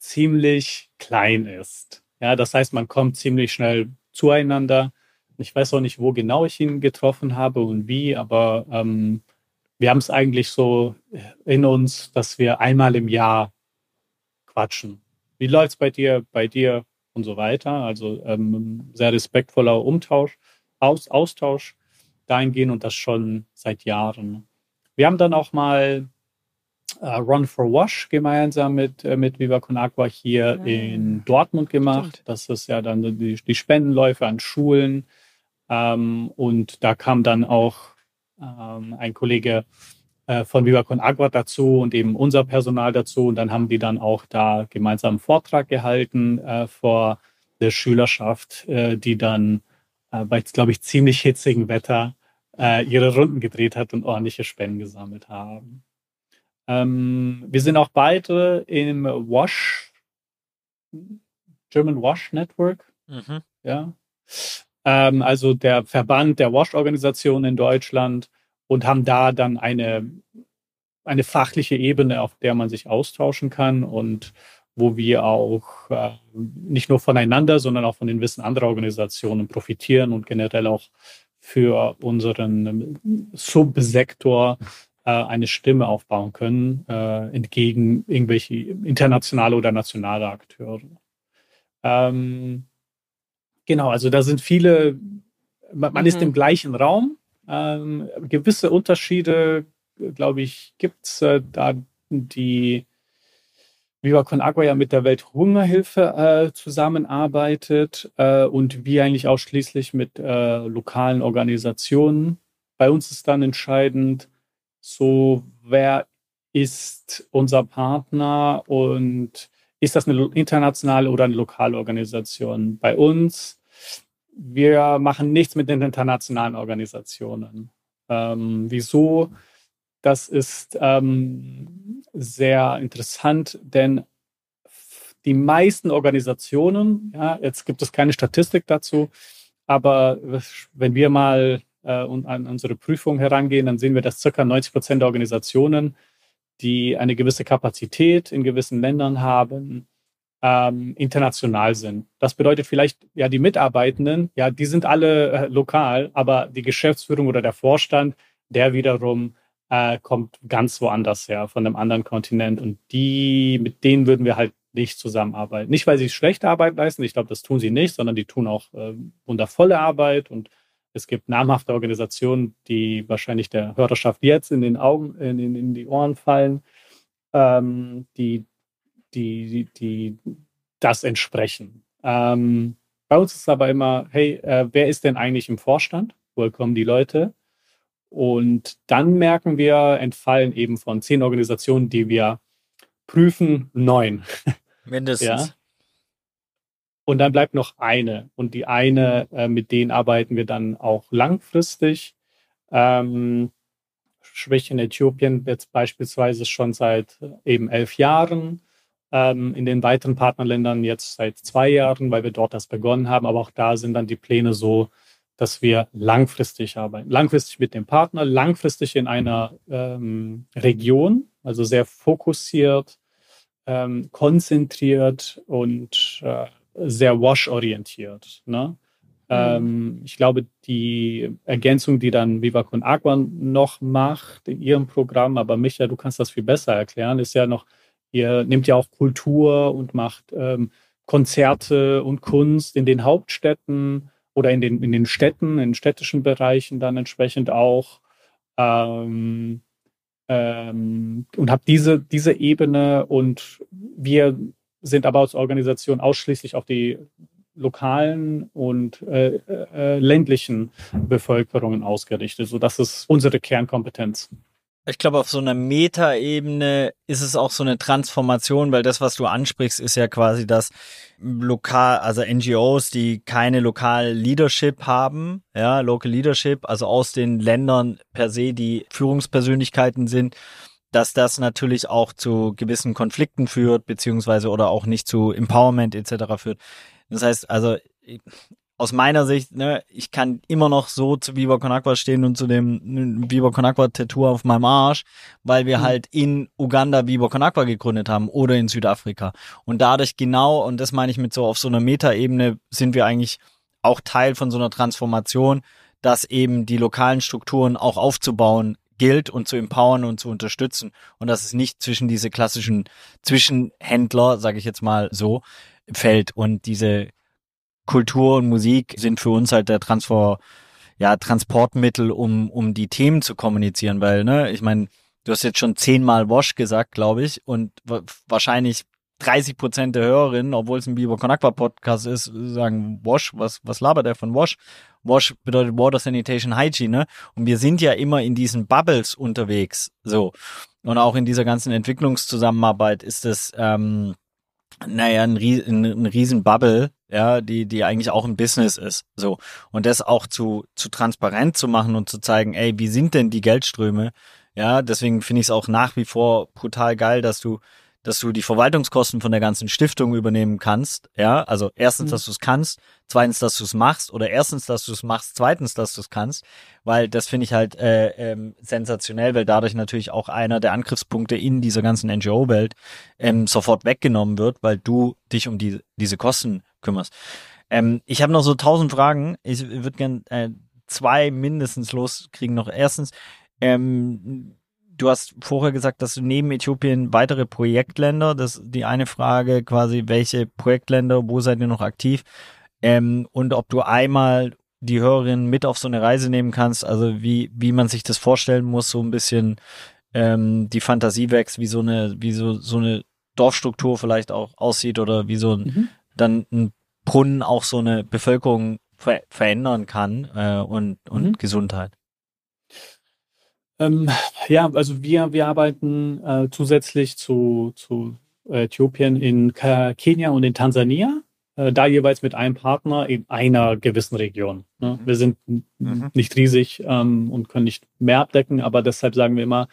ziemlich klein ist. Ja, das heißt, man kommt ziemlich schnell zueinander. Ich weiß auch nicht, wo genau ich ihn getroffen habe und wie, aber ähm, wir haben es eigentlich so in uns, dass wir einmal im Jahr quatschen. Wie läuft es bei dir, bei dir und so weiter? Also ähm, sehr respektvoller Umtausch, Aus, Austausch dahingehend und das schon seit Jahren. Wir haben dann auch mal Run for Wash gemeinsam mit, äh, mit Viva Con Agua hier ja. in Dortmund gemacht. Das ist ja dann die, die Spendenläufe an Schulen. Ähm, und da kam dann auch ähm, ein Kollege äh, von Viva Con Agua dazu und eben unser Personal dazu. Und dann haben die dann auch da gemeinsam einen Vortrag gehalten äh, vor der Schülerschaft, äh, die dann äh, bei, glaube ich, ziemlich hitzigen Wetter äh, ihre Runden gedreht hat und ordentliche Spenden gesammelt haben. Ähm, wir sind auch beide im Wash, German Wash Network. Mhm. Ja. Ähm, also der Verband der Wash-Organisation in Deutschland und haben da dann eine, eine fachliche Ebene, auf der man sich austauschen kann und wo wir auch äh, nicht nur voneinander, sondern auch von den Wissen anderer Organisationen profitieren und generell auch für unseren Subsektor äh, eine Stimme aufbauen können, äh, entgegen irgendwelche internationale oder nationale Akteure. Ähm, genau, also da sind viele, man, man mhm. ist im gleichen Raum. Ähm, gewisse Unterschiede, glaube ich, gibt es äh, da, die Viva Con Agua ja mit der Welthungerhilfe äh, zusammenarbeitet äh, und wir eigentlich ausschließlich mit äh, lokalen Organisationen. Bei uns ist dann entscheidend, so wer ist unser Partner und ist das eine internationale oder eine lokale Organisation? Bei uns, wir machen nichts mit den internationalen Organisationen. Ähm, wieso? Das ist ähm, sehr interessant, denn die meisten Organisationen, ja, jetzt gibt es keine Statistik dazu, aber wenn wir mal äh, an unsere Prüfung herangehen, dann sehen wir, dass circa 90 Prozent der Organisationen, die eine gewisse Kapazität in gewissen Ländern haben, ähm, international sind. Das bedeutet vielleicht, ja, die Mitarbeitenden, ja, die sind alle äh, lokal, aber die Geschäftsführung oder der Vorstand, der wiederum äh, kommt ganz woanders her, von einem anderen Kontinent. Und die, mit denen würden wir halt nicht zusammenarbeiten. Nicht, weil sie schlechte Arbeit leisten, ich glaube, das tun sie nicht, sondern die tun auch äh, wundervolle Arbeit und es gibt namhafte Organisationen, die wahrscheinlich der Hörerschaft jetzt in den Augen, in, in, in die Ohren fallen, ähm, die, die, die, die das entsprechen. Ähm, bei uns ist aber immer, hey, äh, wer ist denn eigentlich im Vorstand? Woher kommen die Leute? Und dann merken wir, entfallen eben von zehn Organisationen, die wir prüfen, neun. Mindestens. ja? Und dann bleibt noch eine. Und die eine, äh, mit denen arbeiten wir dann auch langfristig. Ähm, in Äthiopien jetzt beispielsweise schon seit äh, eben elf Jahren. Ähm, in den weiteren Partnerländern jetzt seit zwei Jahren, weil wir dort das begonnen haben. Aber auch da sind dann die Pläne so, dass wir langfristig arbeiten. Langfristig mit dem Partner, langfristig in einer ähm, Region, also sehr fokussiert, ähm, konzentriert und äh, sehr wash-orientiert. Ne? Mhm. Ähm, ich glaube, die Ergänzung, die dann Viva Con Agua noch macht in ihrem Programm, aber Micha, du kannst das viel besser erklären, ist ja noch, ihr nehmt ja auch Kultur und macht ähm, Konzerte und Kunst in den Hauptstädten oder in den, in den Städten, in städtischen Bereichen dann entsprechend auch. Ähm, ähm, und habe diese, diese Ebene und wir sind aber als Organisation ausschließlich auf die lokalen und äh, äh, ländlichen Bevölkerungen ausgerichtet. So, das ist unsere Kernkompetenz. Ich glaube, auf so einer Metaebene ist es auch so eine Transformation, weil das, was du ansprichst, ist ja quasi das lokal, also NGOs, die keine lokal Leadership haben, ja, Local Leadership, also aus den Ländern per se, die Führungspersönlichkeiten sind, dass das natürlich auch zu gewissen Konflikten führt, beziehungsweise oder auch nicht zu Empowerment etc. führt. Das heißt, also aus meiner Sicht, ne, ich kann immer noch so zu Viva Con Agua stehen und zu dem Viva Con Agua Tattoo auf meinem Arsch, weil wir mhm. halt in Uganda Viva Con Agua gegründet haben oder in Südafrika. Und dadurch genau, und das meine ich mit so auf so einer Metaebene, sind wir eigentlich auch Teil von so einer Transformation, dass eben die lokalen Strukturen auch aufzubauen gilt und zu empowern und zu unterstützen. Und dass es nicht zwischen diese klassischen Zwischenhändler, sage ich jetzt mal so, fällt. Und diese Kultur und Musik sind für uns halt der Transfer, ja, Transportmittel, um, um die Themen zu kommunizieren, weil, ne, ich meine, du hast jetzt schon zehnmal Wash gesagt, glaube ich, und wahrscheinlich 30 Prozent der Hörerinnen, obwohl es ein Biber Konakwa Podcast ist, sagen Wash, was, was labert der von Wash? Wash bedeutet Water Sanitation Hygiene, ne? Und wir sind ja immer in diesen Bubbles unterwegs, so. Und auch in dieser ganzen Entwicklungszusammenarbeit ist es, ähm, naja, ein, ein, ein riesen Bubble, ja, die, die eigentlich auch ein Business ist. So. Und das auch zu, zu transparent zu machen und zu zeigen, ey, wie sind denn die Geldströme? Ja, deswegen finde ich es auch nach wie vor brutal geil, dass du dass du die Verwaltungskosten von der ganzen Stiftung übernehmen kannst. Ja, also erstens, mhm. dass du es kannst, zweitens, dass du es machst oder erstens, dass du es machst, zweitens, dass du es kannst, weil das finde ich halt äh, ähm, sensationell, weil dadurch natürlich auch einer der Angriffspunkte in dieser ganzen NGO-Welt ähm, sofort weggenommen wird, weil du dich um die, diese Kosten kümmerst. Ähm, ich habe noch so tausend Fragen. Ich würde gern äh, zwei mindestens loskriegen noch. Erstens, ähm, du hast vorher gesagt, dass du neben Äthiopien weitere Projektländer, das ist die eine Frage quasi, welche Projektländer, wo seid ihr noch aktiv? Ähm, und ob du einmal die Hörerinnen mit auf so eine Reise nehmen kannst, also wie, wie man sich das vorstellen muss, so ein bisschen ähm, die Fantasie wächst, wie so eine, wie so, so eine Dorfstruktur vielleicht auch aussieht oder wie so ein, mhm. dann ein Brunnen auch so eine Bevölkerung ver verändern kann äh, und, und mhm. Gesundheit. Ähm, ja, also wir, wir arbeiten äh, zusätzlich zu, zu Äthiopien in Kenia und in Tansania, äh, da jeweils mit einem Partner in einer gewissen Region. Ne? Mhm. Wir sind mhm. nicht riesig ähm, und können nicht mehr abdecken, aber deshalb sagen wir immer,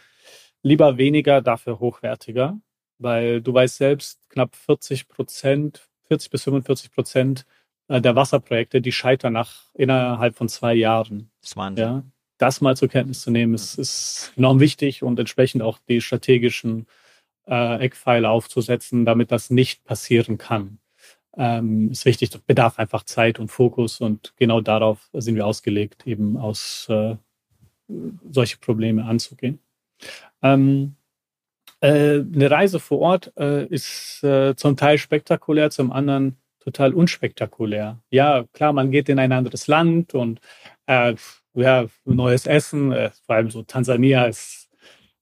lieber weniger, dafür hochwertiger, weil du weißt selbst, knapp 40 Prozent, 40 bis 45 Prozent äh, der Wasserprojekte, die scheitern nach innerhalb von zwei Jahren. Das ist Wahnsinn. Ja? Das mal zur Kenntnis zu nehmen, ist, ist enorm wichtig und entsprechend auch die strategischen äh, Eckpfeile aufzusetzen, damit das nicht passieren kann. Ähm, ist wichtig, das bedarf einfach Zeit und Fokus und genau darauf sind wir ausgelegt, eben aus äh, solche Probleme anzugehen. Ähm, äh, eine Reise vor Ort äh, ist äh, zum Teil spektakulär, zum anderen total unspektakulär. Ja, klar, man geht in ein anderes Land und äh, ja, neues Essen, äh, vor allem so Tansania ist,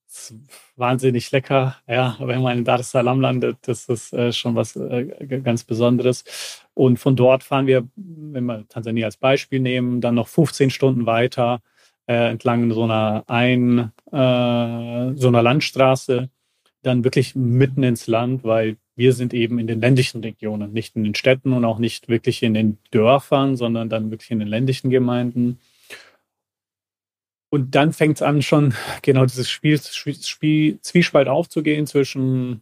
ist, wahnsinnig lecker. Ja, wenn man in Dar es Salaam landet, das ist äh, schon was äh, ganz Besonderes. Und von dort fahren wir, wenn wir Tansania als Beispiel nehmen, dann noch 15 Stunden weiter äh, entlang so einer ein äh, so einer Landstraße, dann wirklich mitten ins Land, weil wir sind eben in den ländlichen Regionen, nicht in den Städten und auch nicht wirklich in den Dörfern, sondern dann wirklich in den ländlichen Gemeinden. Und dann fängt es an, schon genau dieses Spiel, Spiel, Zwiespalt aufzugehen zwischen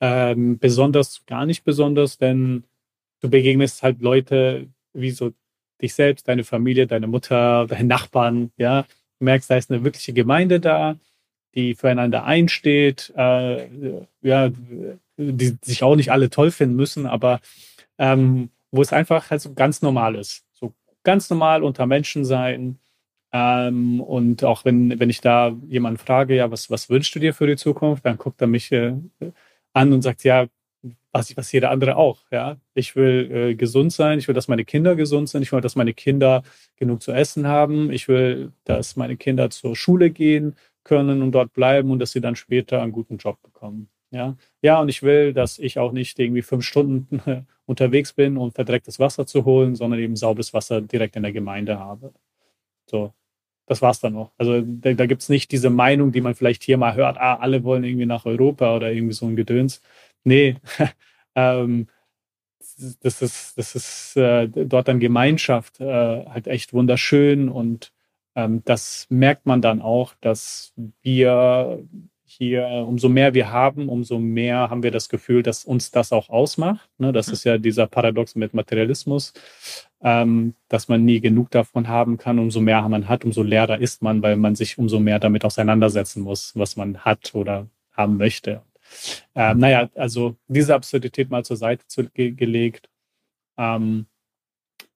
ähm, besonders, gar nicht besonders, denn du begegnest halt Leute wie so dich selbst, deine Familie, deine Mutter, (laughs) deine Nachbarn, ja. Du merkst, da ist eine wirkliche Gemeinde da, die füreinander einsteht, äh, ja, die sich auch nicht alle toll finden müssen, aber ähm, wo es einfach halt so ganz normal ist. So ganz normal unter Menschen sein, ähm, und auch wenn, wenn ich da jemanden frage, ja, was, was wünschst du dir für die Zukunft, dann guckt er mich äh, an und sagt, ja, was, was jeder andere auch. Ja, ich will äh, gesund sein, ich will, dass meine Kinder gesund sind, ich will, dass meine Kinder genug zu essen haben, ich will, dass meine Kinder zur Schule gehen können und dort bleiben und dass sie dann später einen guten Job bekommen. Ja, ja, und ich will, dass ich auch nicht irgendwie fünf Stunden unterwegs bin, um verdrecktes Wasser zu holen, sondern eben sauberes Wasser direkt in der Gemeinde habe. So, das war's dann noch. Also da, da gibt es nicht diese Meinung, die man vielleicht hier mal hört, ah, alle wollen irgendwie nach Europa oder irgendwie so ein Gedöns. Nee, (laughs) ähm, das ist, das ist äh, dort dann Gemeinschaft äh, halt echt wunderschön und ähm, das merkt man dann auch, dass wir hier, umso mehr wir haben, umso mehr haben wir das Gefühl, dass uns das auch ausmacht. Ne? Das mhm. ist ja dieser Paradox mit Materialismus, ähm, dass man nie genug davon haben kann. Umso mehr man hat, umso leerer ist man, weil man sich umso mehr damit auseinandersetzen muss, was man hat oder haben möchte. Ähm, naja, also diese Absurdität mal zur Seite zu, ge gelegt, ähm,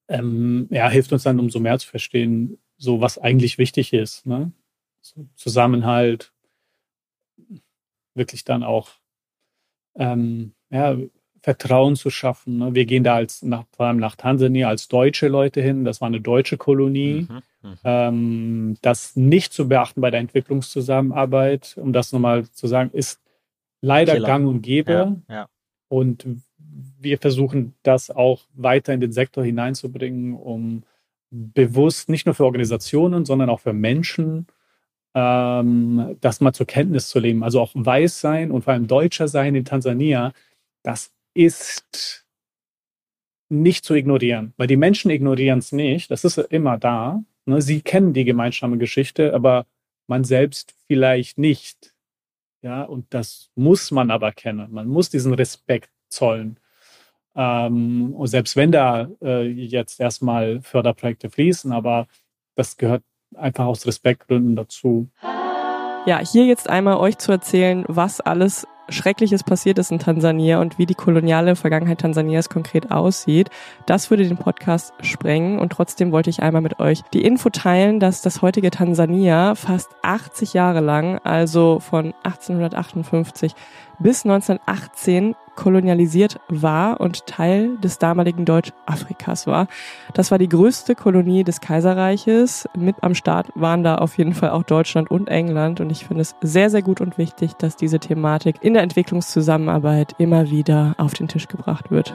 ähm, ja, hilft uns dann umso mehr zu verstehen, so was eigentlich wichtig ist. Ne? So Zusammenhalt, wirklich dann auch ähm, ja, Vertrauen zu schaffen. Ne? Wir gehen da als nach, vor allem nach Tansania als deutsche Leute hin. Das war eine deutsche Kolonie. Mhm, mh. ähm, das nicht zu beachten bei der Entwicklungszusammenarbeit, um das nochmal zu sagen, ist leider Killer. gang und gäbe. Ja, ja. Und wir versuchen das auch weiter in den Sektor hineinzubringen, um bewusst nicht nur für Organisationen, sondern auch für Menschen ähm, das mal zur Kenntnis zu leben. Also auch weiß sein und vor allem Deutscher sein in Tansania, das ist nicht zu ignorieren, weil die Menschen ignorieren es nicht. Das ist immer da. Ne? Sie kennen die gemeinsame Geschichte, aber man selbst vielleicht nicht. Ja, und das muss man aber kennen. Man muss diesen Respekt zollen. Ähm, und selbst wenn da äh, jetzt erstmal Förderprojekte fließen, aber das gehört einfach aus Respektgründen dazu. Ja, hier jetzt einmal euch zu erzählen, was alles Schreckliches passiert ist in Tansania und wie die koloniale Vergangenheit Tansanias konkret aussieht, das würde den Podcast sprengen. Und trotzdem wollte ich einmal mit euch die Info teilen, dass das heutige Tansania fast 80 Jahre lang, also von 1858 bis 1918 kolonialisiert war und Teil des damaligen Deutsch-Afrikas war. Das war die größte Kolonie des Kaiserreiches. Mit am Start waren da auf jeden Fall auch Deutschland und England. Und ich finde es sehr, sehr gut und wichtig, dass diese Thematik in der Entwicklungszusammenarbeit immer wieder auf den Tisch gebracht wird.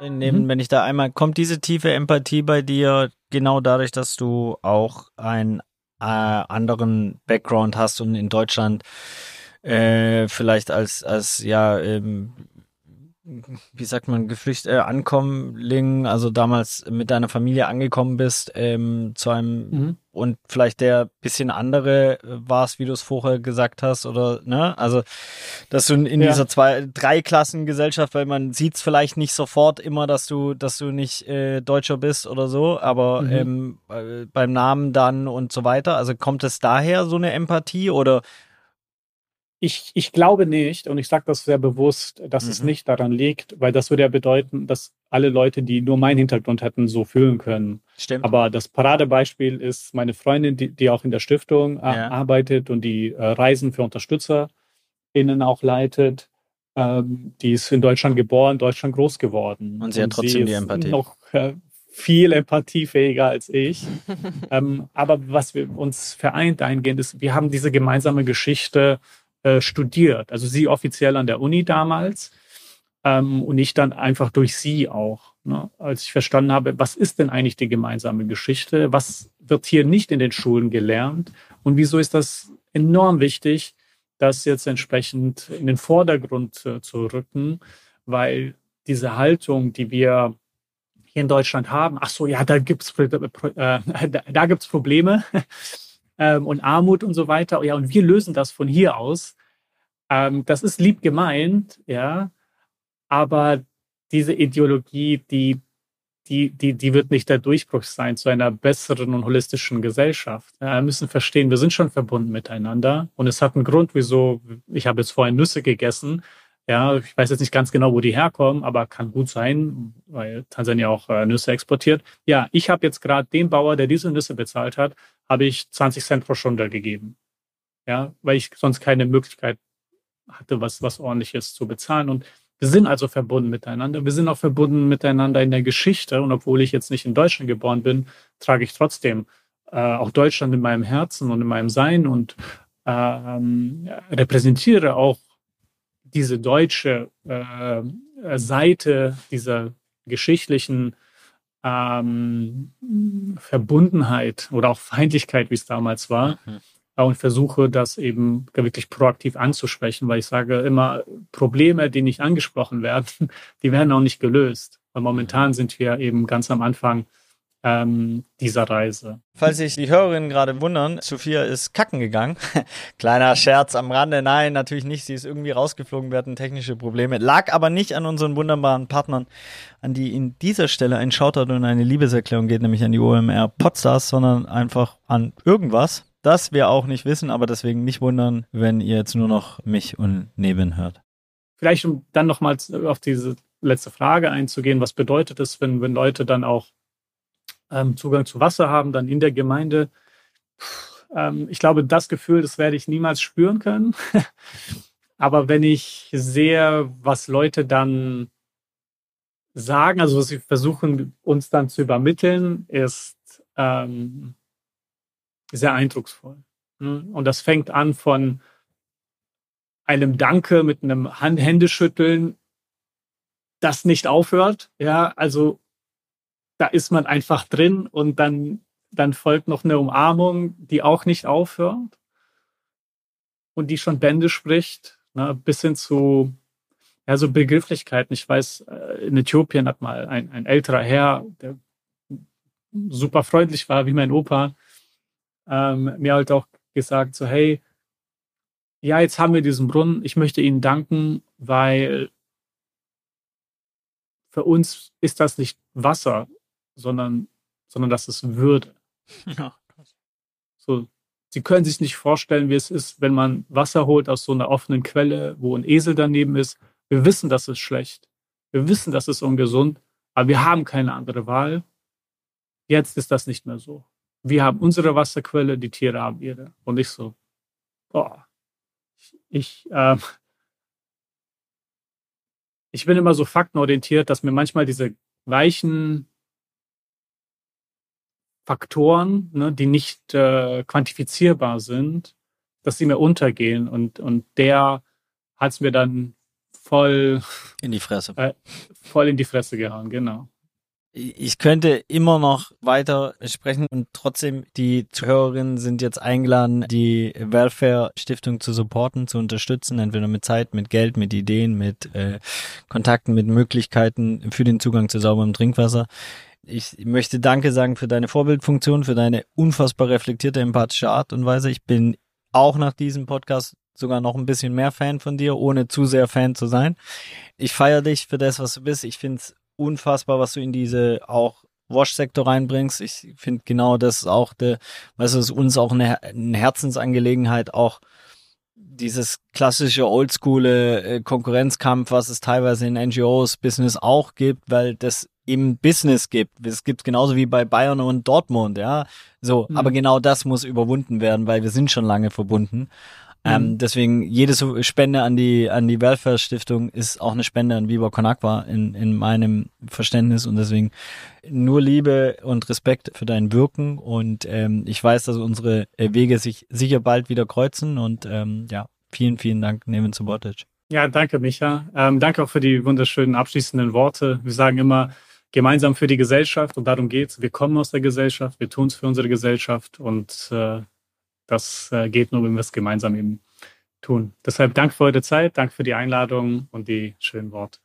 Neben, mhm. wenn ich da einmal, kommt diese tiefe Empathie bei dir genau dadurch, dass du auch einen äh, anderen Background hast und in Deutschland äh, vielleicht als, als ja, ähm, wie sagt man, Geflücht, äh, Ankommling, also damals mit deiner Familie angekommen bist, ähm, zu einem mhm. und vielleicht der bisschen andere warst, wie du es vorher gesagt hast, oder ne? Also, dass du in, in ja. dieser zwei, drei Klassen Gesellschaft, weil man sieht es vielleicht nicht sofort immer, dass du, dass du nicht äh, Deutscher bist oder so, aber mhm. ähm, äh, beim Namen dann und so weiter. Also kommt es daher so eine Empathie oder ich, ich glaube nicht, und ich sage das sehr bewusst, dass mhm. es nicht daran liegt, weil das würde ja bedeuten, dass alle Leute, die nur meinen Hintergrund hätten, so fühlen können. Stimmt. Aber das Paradebeispiel ist meine Freundin, die, die auch in der Stiftung äh, ja. arbeitet und die äh, Reisen für UnterstützerInnen auch leitet. Ähm, die ist in Deutschland geboren, Deutschland groß geworden. Und sie hat trotzdem sie die Empathie. Noch äh, viel empathiefähiger als ich. (laughs) ähm, aber was wir uns vereint eingehend ist, wir haben diese gemeinsame Geschichte äh, studiert. Also sie offiziell an der Uni damals ähm, und ich dann einfach durch sie auch. Ne? Als ich verstanden habe, was ist denn eigentlich die gemeinsame Geschichte? Was wird hier nicht in den Schulen gelernt? Und wieso ist das enorm wichtig, das jetzt entsprechend in den Vordergrund äh, zu rücken? Weil diese Haltung, die wir hier in Deutschland haben, ach so, ja, da äh, da, da gibt's Probleme ähm, und Armut und so weiter. Ja, und wir lösen das von hier aus. Ähm, das ist lieb gemeint, ja, aber diese Ideologie, die, die, die, die wird nicht der Durchbruch sein zu einer besseren und holistischen Gesellschaft. Ja, wir müssen verstehen, wir sind schon verbunden miteinander und es hat einen Grund, wieso, ich habe jetzt vorhin Nüsse gegessen, ja, ich weiß jetzt nicht ganz genau, wo die herkommen, aber kann gut sein, weil Tansania auch äh, Nüsse exportiert. Ja, ich habe jetzt gerade dem Bauer, der diese Nüsse bezahlt hat, habe ich 20 Cent pro Stunde gegeben. Ja, weil ich sonst keine Möglichkeit hatte, was, was ordentliches zu bezahlen. Und wir sind also verbunden miteinander. Wir sind auch verbunden miteinander in der Geschichte. Und obwohl ich jetzt nicht in Deutschland geboren bin, trage ich trotzdem äh, auch Deutschland in meinem Herzen und in meinem Sein und ähm, repräsentiere auch diese deutsche äh, Seite dieser geschichtlichen ähm, Verbundenheit oder auch Feindlichkeit, wie es damals war. Mhm. Und versuche das eben wirklich proaktiv anzusprechen, weil ich sage immer, Probleme, die nicht angesprochen werden, (laughs) die werden auch nicht gelöst. Weil momentan sind wir eben ganz am Anfang ähm, dieser Reise. Falls sich die Hörerinnen gerade wundern, Sophia ist kacken gegangen. (laughs) Kleiner Scherz am Rande. Nein, natürlich nicht. Sie ist irgendwie rausgeflogen. Wir hatten technische Probleme. Lag aber nicht an unseren wunderbaren Partnern, an die in dieser Stelle ein Shoutout und eine Liebeserklärung geht, nämlich an die OMR Podstars, sondern einfach an irgendwas, das wir auch nicht wissen, aber deswegen nicht wundern, wenn ihr jetzt nur noch mich und Neben hört. Vielleicht, um dann nochmals auf diese letzte Frage einzugehen, was bedeutet es, wenn, wenn Leute dann auch ähm, Zugang zu Wasser haben, dann in der Gemeinde. Ähm, ich glaube, das Gefühl, das werde ich niemals spüren können. (laughs) Aber wenn ich sehe, was Leute dann sagen, also was sie versuchen, uns dann zu übermitteln, ist ähm, sehr eindrucksvoll. Hm? Und das fängt an von einem Danke mit einem Händeschütteln, das nicht aufhört. Ja, also da ist man einfach drin und dann, dann folgt noch eine Umarmung, die auch nicht aufhört und die schon Bände spricht, ne, bis hin zu ja, so Begrifflichkeiten. Ich weiß, äh, in Äthiopien hat mal ein, ein älterer Herr, der super freundlich war, wie mein Opa, ähm, mir halt auch gesagt, so, hey, ja, jetzt haben wir diesen Brunnen, ich möchte Ihnen danken, weil für uns ist das nicht Wasser, sondern, sondern das ist Würde. (laughs) Ja, So, Sie können sich nicht vorstellen, wie es ist, wenn man Wasser holt aus so einer offenen Quelle, wo ein Esel daneben ist. Wir wissen, das ist schlecht. Wir wissen, das ist ungesund, aber wir haben keine andere Wahl. Jetzt ist das nicht mehr so. Wir haben unsere Wasserquelle, die Tiere haben ihre. Und ich so, boah, ich, ich, äh, ich bin immer so faktenorientiert, dass mir manchmal diese weichen Faktoren, ne, die nicht äh, quantifizierbar sind, dass sie mir untergehen. Und, und der hat es mir dann voll in die Fresse. Äh, voll in die Fresse gehauen, genau. Ich könnte immer noch weiter sprechen und trotzdem die Zuhörerinnen sind jetzt eingeladen, die Welfare Stiftung zu supporten, zu unterstützen, entweder mit Zeit, mit Geld, mit Ideen, mit äh, Kontakten, mit Möglichkeiten für den Zugang zu sauberem Trinkwasser. Ich möchte Danke sagen für deine Vorbildfunktion, für deine unfassbar reflektierte, empathische Art und Weise. Ich bin auch nach diesem Podcast sogar noch ein bisschen mehr Fan von dir, ohne zu sehr Fan zu sein. Ich feiere dich für das, was du bist. Ich finde es unfassbar, was du in diese auch Wash-Sektor reinbringst. Ich finde genau das auch der, weißt du, ist uns auch eine, eine Herzensangelegenheit, auch dieses klassische oldschool äh, Konkurrenzkampf, was es teilweise in NGOs Business auch gibt, weil das im Business gibt. Es gibt genauso wie bei Bayern und Dortmund, ja. So, mhm. aber genau das muss überwunden werden, weil wir sind schon lange verbunden. Ähm, mhm. deswegen jede Spende an die an die Welfare Stiftung ist auch eine Spende an Viva Con Agua in in meinem Verständnis und deswegen nur Liebe und Respekt für dein Wirken und ähm, ich weiß, dass unsere äh, Wege sich sicher bald wieder kreuzen und ähm, ja vielen vielen Dank Neven Subotic. Ja, danke Micha. Ähm, danke auch für die wunderschönen abschließenden Worte. Wir sagen immer gemeinsam für die Gesellschaft und darum geht's. Wir kommen aus der Gesellschaft, wir tun es für unsere Gesellschaft und äh, das äh, geht nur, wenn wir es gemeinsam eben tun. Deshalb danke für eure Zeit, danke für die Einladung und die schönen Worte.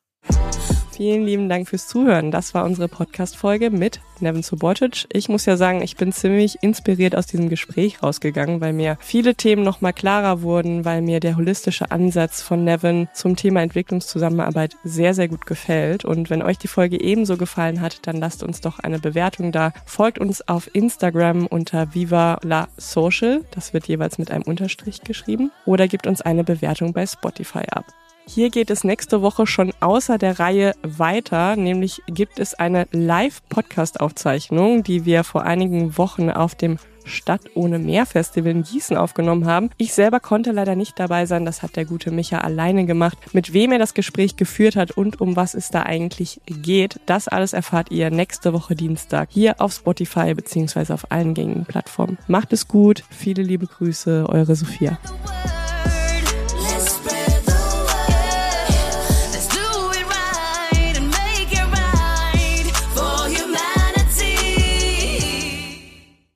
Vielen lieben Dank fürs Zuhören. Das war unsere Podcast-Folge mit Nevin Subotic. Ich muss ja sagen, ich bin ziemlich inspiriert aus diesem Gespräch rausgegangen, weil mir viele Themen nochmal klarer wurden, weil mir der holistische Ansatz von Nevin zum Thema Entwicklungszusammenarbeit sehr, sehr gut gefällt. Und wenn euch die Folge ebenso gefallen hat, dann lasst uns doch eine Bewertung da. Folgt uns auf Instagram unter Viva la Social. Das wird jeweils mit einem Unterstrich geschrieben. Oder gebt uns eine Bewertung bei Spotify ab. Hier geht es nächste Woche schon außer der Reihe weiter, nämlich gibt es eine Live-Podcast-Aufzeichnung, die wir vor einigen Wochen auf dem Stadt ohne Meer Festival in Gießen aufgenommen haben. Ich selber konnte leider nicht dabei sein, das hat der gute Micha alleine gemacht. Mit wem er das Gespräch geführt hat und um was es da eigentlich geht, das alles erfahrt ihr nächste Woche Dienstag hier auf Spotify beziehungsweise auf allen gängigen Plattformen. Macht es gut, viele liebe Grüße, eure Sophia.